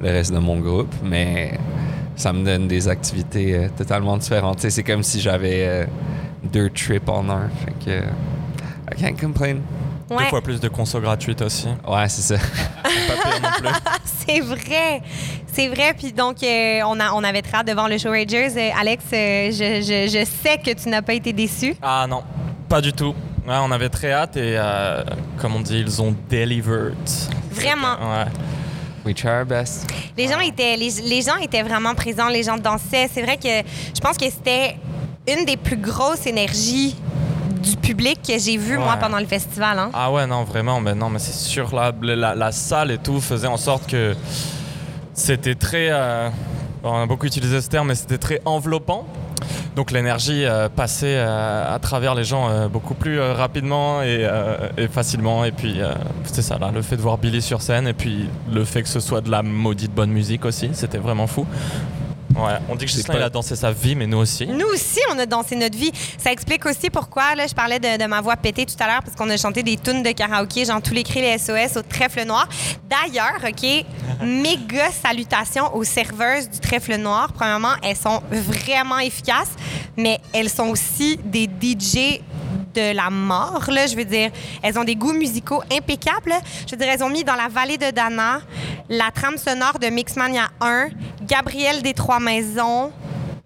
le reste de mon groupe, mais ça me donne des activités totalement différentes. C'est comme si j'avais deux trips en un. Fait que, I can't complain. Deux Ouais, fois plus de conso gratuites aussi. Ouais, c'est ça. *laughs* C'est vrai. C'est vrai. Puis donc, euh, on, a, on avait très hâte de voir le show Ragers. Euh, Alex, euh, je, je- je sais que tu n'as pas été déçu. Ah non, pas du tout. Ouais, on avait très hâte et, euh, comme on dit, ils ont delivered. Vraiment. Ouais. We try our best. Les gens étaient, les, les gens étaient vraiment présents, les gens dansaient. C'est vrai que je pense que c'était une des plus grosses énergies du public que j'ai vu moi pendant le festival. Hein. Ah ouais, non, vraiment, mais non, mais c'est sûr, la, la, la salle et tout faisait en sorte que c'était très... euh, on a beaucoup utilisé ce terme, mais c'était très enveloppant. Donc l'énergie euh, passait euh, à travers les gens euh, beaucoup plus rapidement et, et facilement. Et puis c'est ça, là, le fait de voir Billy sur scène et puis le fait que ce soit de la maudite bonne musique aussi, c'était vraiment fou. Ouais, on dit que C'est Gislain pas- il a dansé sa vie, mais nous aussi. Nous aussi, on a dansé notre vie. Ça explique aussi pourquoi, là, je parlais de, de ma voix pétée tout à l'heure, parce qu'on a chanté des tunes de karaoké, genre tous les cris les SOS au trèfle noir. D'ailleurs, OK, *laughs* méga salutations aux serveuses du trèfle noir. Premièrement, elles sont vraiment efficaces, mais elles sont aussi des DJ de la mort, là. Je veux dire, elles ont des goûts musicaux impeccables. là. Je veux dire, elles ont mis dans la vallée de Dana la trame sonore de Mixmania 1, Gabriel des Trois Maisons,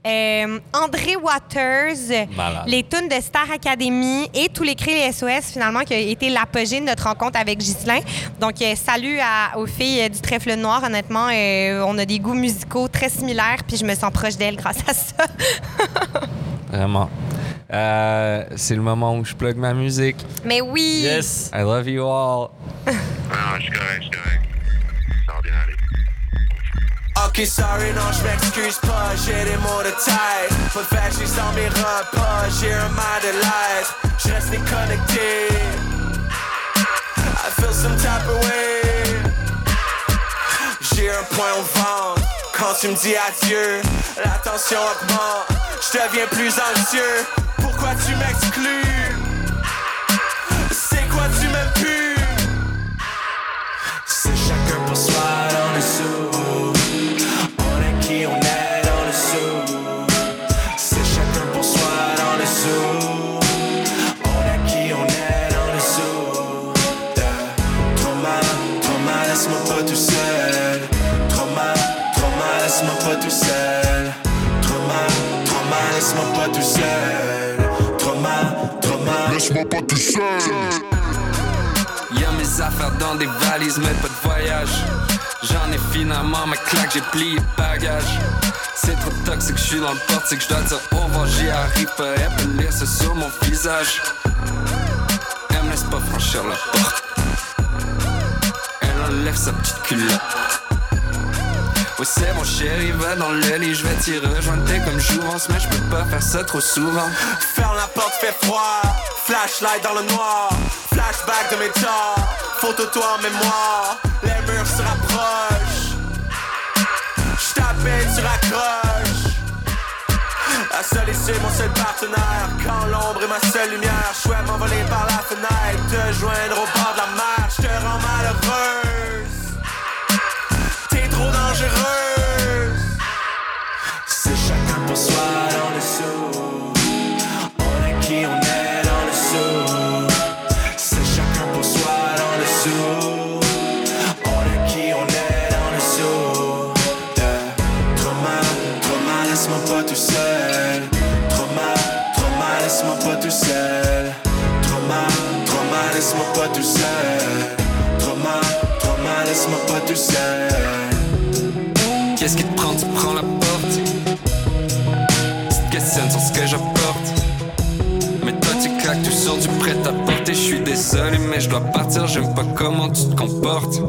euh, André Waters, Malade. les tunes de Star Academy et tous les cris les SOS, finalement, qui a été l'apogée de notre rencontre avec Ghislain. Donc, euh, salut à- aux filles euh, du Trèfle Noir. Honnêtement, euh, on a des goûts musicaux très similaires, puis je me sens proche d'elles grâce à ça. *laughs* Vraiment. Euh, c'est le moment où je plug ma musique. Mais oui! Yes! I love you all. Non, je suis correct, je suis correct. Ça va bien aller. Ok, sorry, non, je m'excuse pas, j'ai des mots de tête. Pas de fâcher sans mes repas, j'ai un mal de l'aise. Je reste déconnecté. I feel some type of way. J'ai un point au ventre. Quand tu me dis adieu, la tension augmente. Je deviens plus anxieux. Pourquoi tu m'exclus? C'est quoi tu m'aimes plus? C'est chacun pour soi dans le sous. Dans des valises, mais pas de voyage. J'en ai finalement ma claque, j'ai plié bagage. C'est trop toxique, je suis dans le portique, je dois dire au revoir, j'y arrive pas. Ça sur mon visage. Elle me laisse pas franchir la porte. Elle enlève sa petite culotte. C'est mon chéri, va dans le lit, je vais t'y rejoindre. T'es comme jouvence, mais je peux pas faire ça trop souvent. Ferme la porte, fait froid. Flashlight dans le noir. Flashback de mes torts. Photo toi en mémoire. Les murs se rapprochent. J't'appelle, tu raccroches. La seule issue, mon seul partenaire. Quand l'ombre est ma seule lumière. Je souhaite m'envoler par la fenêtre. Te joindre au bord de la mer. Je te rends malheureuse. Dangereuse. C'est chacun pour soi dans le Qu'est-ce qui te prend, tu prends la porte. Tu questionnes sur ce que j'apporte. Mais toi, tu claques tout sur du prêt à porter. Je suis désolé, mais je dois partir. J'aime pas comment tu te comportes.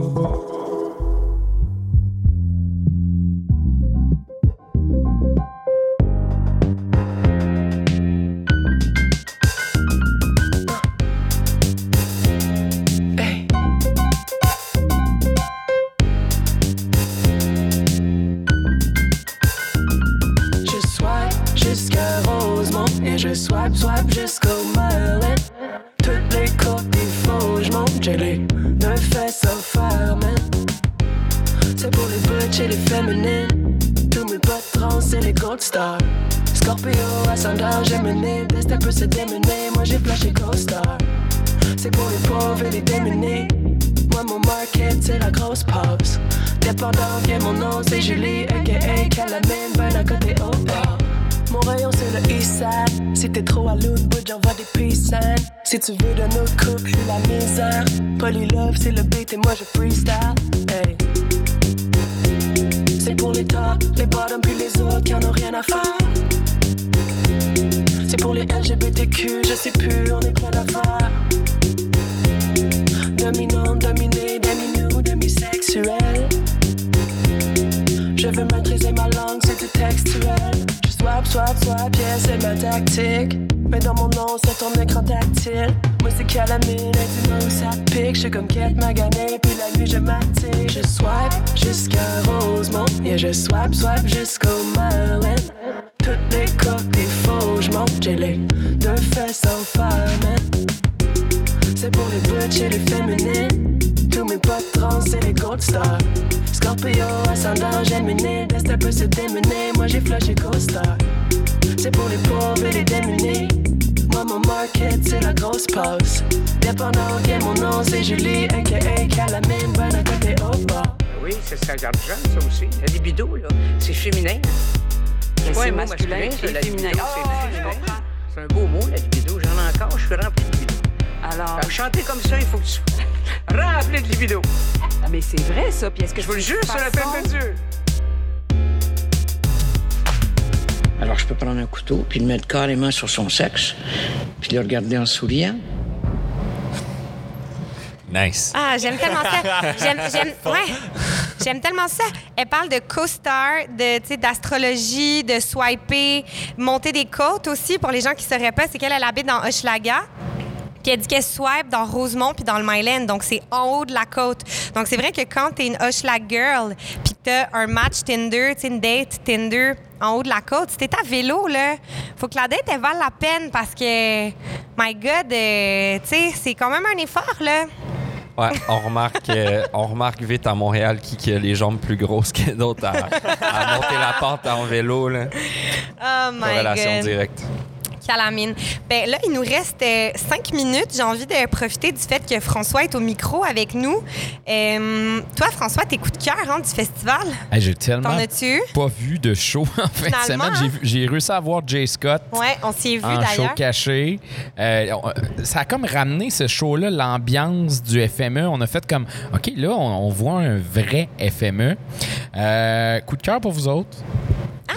La féminin. libido, Ah, c'est un beau mot, la libido. J'en ai encore, je suis rempli de libido. Alors, Alors, chanter comme ça, il faut que tu *laughs* sois rempli de libido. mais c'est vrai ça. Puis est-ce que Je vous le jure sur la peine de Dieu. Alors, je peux prendre un couteau, puis le mettre carrément sur son sexe, puis le regarder en souriant. Nice. Ah, j'aime tellement ça. J'aime, j'aime, *laughs* ouais. J'aime tellement ça. Elle parle de co-star, de, d'astrologie, de swiper, monter des côtes aussi. Pour les gens qui ne sauraient pas, c'est qu'elle elle habite dans Hochelaga. Puis elle dit qu'elle swipe dans Rosemont puis dans le Myland. Donc, c'est en haut de la côte. Donc, c'est vrai que quand t'es une Hochelag girl puis t'as un match Tinder, une date Tinder en haut de la côte, si t'es à vélo, là, faut que la date, elle vale la peine parce que, my God, euh, c'est quand même un effort, là. Ouais, on remarque, euh, on remarque vite à Montréal qui, qui a les jambes plus grosses que d'autres à, à monter la pente en vélo. Là. Oh my Corrélation God. directe. Calamine. Ben là, il nous reste euh, cinq minutes. J'ai envie de profiter du fait que François est au micro avec nous. Euh, toi, François, tes coups de cœur hein, du festival, Hey, J'ai tellement pas vu de show *laughs* en fin de semaine. J'ai réussi à voir Jay Scott. Ouais, on s'y est vu en show d'ailleurs. caché. Euh, ça a comme ramené ce show-là, l'ambiance du FME. On a fait comme, OK, là, on, on voit un vrai FME. Coup de cœur pour vous autres?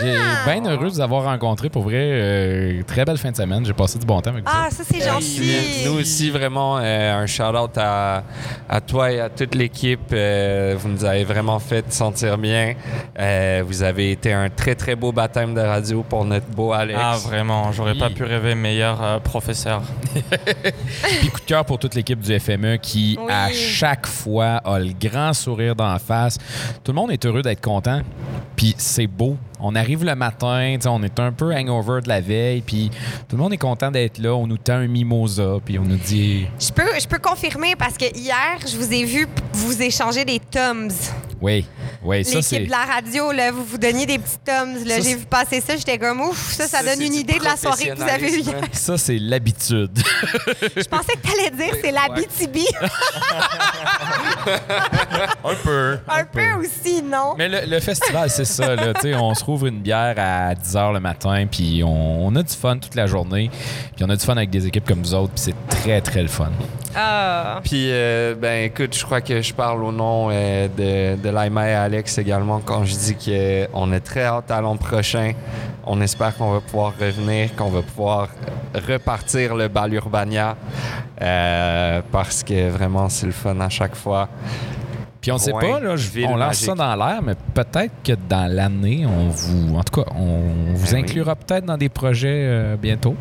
J'ai Ah! bien heureux de vous avoir rencontrés. Pour vrai, euh, très belle fin de semaine. J'ai passé du bon temps avec vous. Ah, autres. ça, c'est gentil. Nous aussi, vraiment, euh, un shout-out à, à toi et à toute l'équipe. Euh, vous nous avez vraiment fait sentir bien. Euh, vous avez été un très, très beau baptême de radio pour notre beau Alex. Ah, vraiment, j'aurais pas Oui. pu rêver meilleur euh, professeur. *laughs* Puis coup de cœur pour toute l'équipe du FME qui, Oui. à chaque fois, a le grand sourire d'en face. Tout le monde est heureux d'être content. Puis c'est beau. On arrive le matin, on est un peu hangover de la veille, puis tout le monde est content d'être là. On nous tend un mimosa, puis on nous dit Je peux, je peux confirmer parce que hier, je vous ai vu vous échanger des Toms. Oui, oui, ça c'est. L'équipe de la radio, là, vous vous donniez des petits. Ça, J'ai vu passer ça, j'étais comme ouf, ça, ça, Ça, donne une idée de la soirée que vous avez eue hier. professionnalisme. Ça, c'est l'habitude. *laughs* Je pensais que t'allais dire c'est la BTB. *laughs* un peu. Un peu aussi, non? Mais le, le festival, c'est ça. Là, Tu sais, on se rouvre une bière à 10 h le matin, puis on, on a du fun toute la journée. Puis on a du fun avec des équipes comme vous autres, puis c'est très, très le fun. Ah. Puis, euh, ben écoute, je crois que je parle au nom euh, de, de Laima et Alex également quand je dis qu'on est très hâte à l'an prochain. On espère qu'on va pouvoir revenir, qu'on va pouvoir repartir le bal Urbania euh, parce que vraiment, c'est le fun à chaque fois. Puis on sait Rouen, pas, là, je- on lance magique. ça dans l'air, mais peut-être que dans l'année, on vous. En tout cas, on vous Ben oui. inclura peut-être dans des projets euh, bientôt.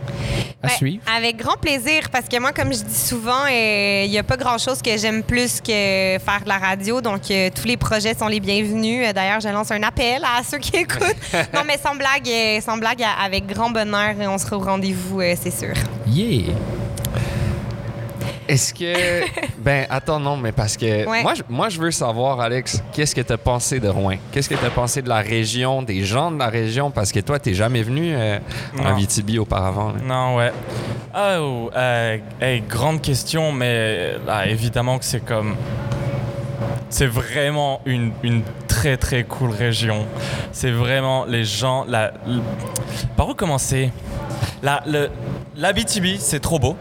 À Ben, suivre. Avec grand plaisir, parce que moi, comme je dis souvent, euh, il n'y a pas grand-chose que j'aime plus que faire de la radio. Donc, euh, tous les projets sont les bienvenus. D'ailleurs, je lance un appel à ceux qui *laughs* écoutent. non, mais sans blague, sans blague, avec grand bonheur, on sera au rendez-vous, euh, c'est sûr. Yeah! Est-ce que. *laughs* ben, attends, non, mais parce que. Ouais. Moi, je, moi, je veux savoir, Alex, qu'est-ce que tu as pensé de Rouen? Qu'est-ce que tu as pensé de la région, des gens de la région? Parce que toi, t'es jamais venu euh, en auparavant. là. Non, ouais. Oh, euh, hey, grande question, mais là, évidemment que c'est comme. C'est vraiment une, une très très cool région. C'est vraiment les gens. La, Par où commencer? La, le, L'Abitibi, c'est trop beau.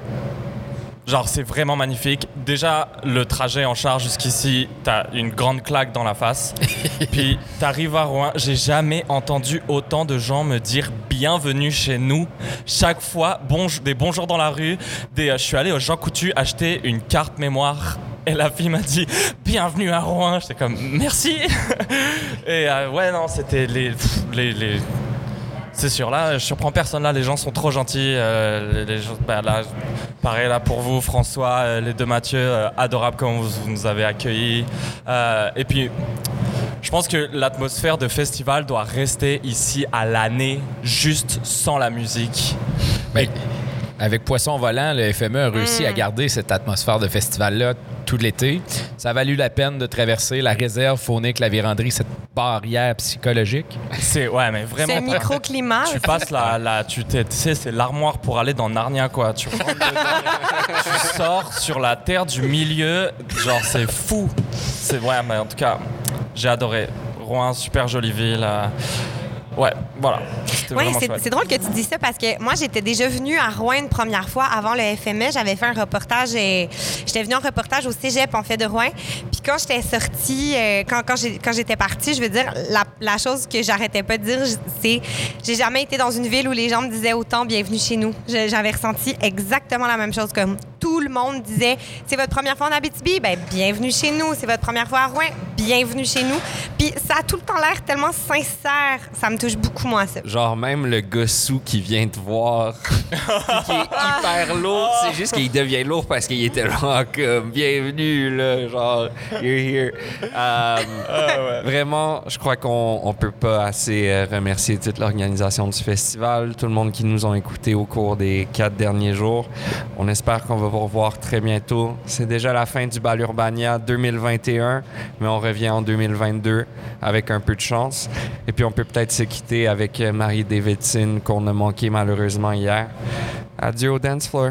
Genre, c'est vraiment magnifique. Déjà, le trajet en char jusqu'ici, t'as une grande claque dans la face. *laughs* Puis, t'arrives à Rouen. J'ai jamais entendu autant de gens me dire bienvenue chez nous. Chaque fois, des bonjours dans la rue. Des, euh, je suis allé au Jean Coutu acheter une carte mémoire. Et la fille m'a dit bienvenue à Rouen. J'étais comme merci. *laughs* Et euh, ouais, non, c'était les, les, les- c'est sûr, là, je surprends personne. Là, les gens sont trop gentils. euh, les, les gens- bah, là, pareil là pour vous, François, euh, les deux Mathieu, euh, adorables comme vous, vous nous avez accueillis. Euh, et puis, je pense que l'atmosphère de festival doit rester ici à l'année, juste sans la musique. Ben, avec Poisson Volant, le FME a réussi à Mm. garder cette atmosphère de festival-là tout l'été. Ça a valu la peine de traverser la réserve faunique, la véranderie, cette barrière psychologique. C'est ouais, mais C'est vraiment. un microclimat. Tu passes la, la tu, sais, c'est l'armoire pour aller dans Narnia, quoi. Tu dedans, *laughs* tu sors sur la terre du milieu, genre c'est fou. C'est ouais, mais en tout cas, j'ai adoré. Rouen, super jolie ville. euh, Ouais, voilà. C'est drôle que tu dis ça parce que moi, j'étais déjà venue à Rouen une première fois avant le FME. J'avais fait un reportage. et J'étais venue en reportage au cégep, en fait, de Rouen. Puis quand j'étais sortie, euh, quand, j'étais partie, je veux dire, la, la chose que j'arrêtais pas de dire, c'est j'ai jamais été dans une ville où les gens me disaient autant bienvenue chez nous. J'avais ressenti exactement la même chose comme tout le monde disait c'est votre première fois en Abitibi, ben bienvenue chez nous. C'est votre première fois à Rouen, bienvenue chez nous. Puis ça a tout le temps l'air tellement sincère. Ça me touche beaucoup, moi, ça. Genre, même le gars sous qui vient te voir, *laughs* qui est hyper lourd, c'est juste qu'il devient lourd parce qu'il était là *laughs* comme bienvenue, là, genre, you're here. Euh, Vraiment, je crois qu'on on peut pas assez euh, remercier toute l'organisation du festival, tout le monde qui nous ont écoutés au cours des quatre derniers jours. On espère qu'on va vous revoir très bientôt. C'est déjà la fin du Bal Urbania 2021, mais on revient en 2022 avec un peu de chance. Et puis on peut peut-être se quitter avec euh, Marie Davidson qu'on a manqué malheureusement hier. Adieu au dancefloor.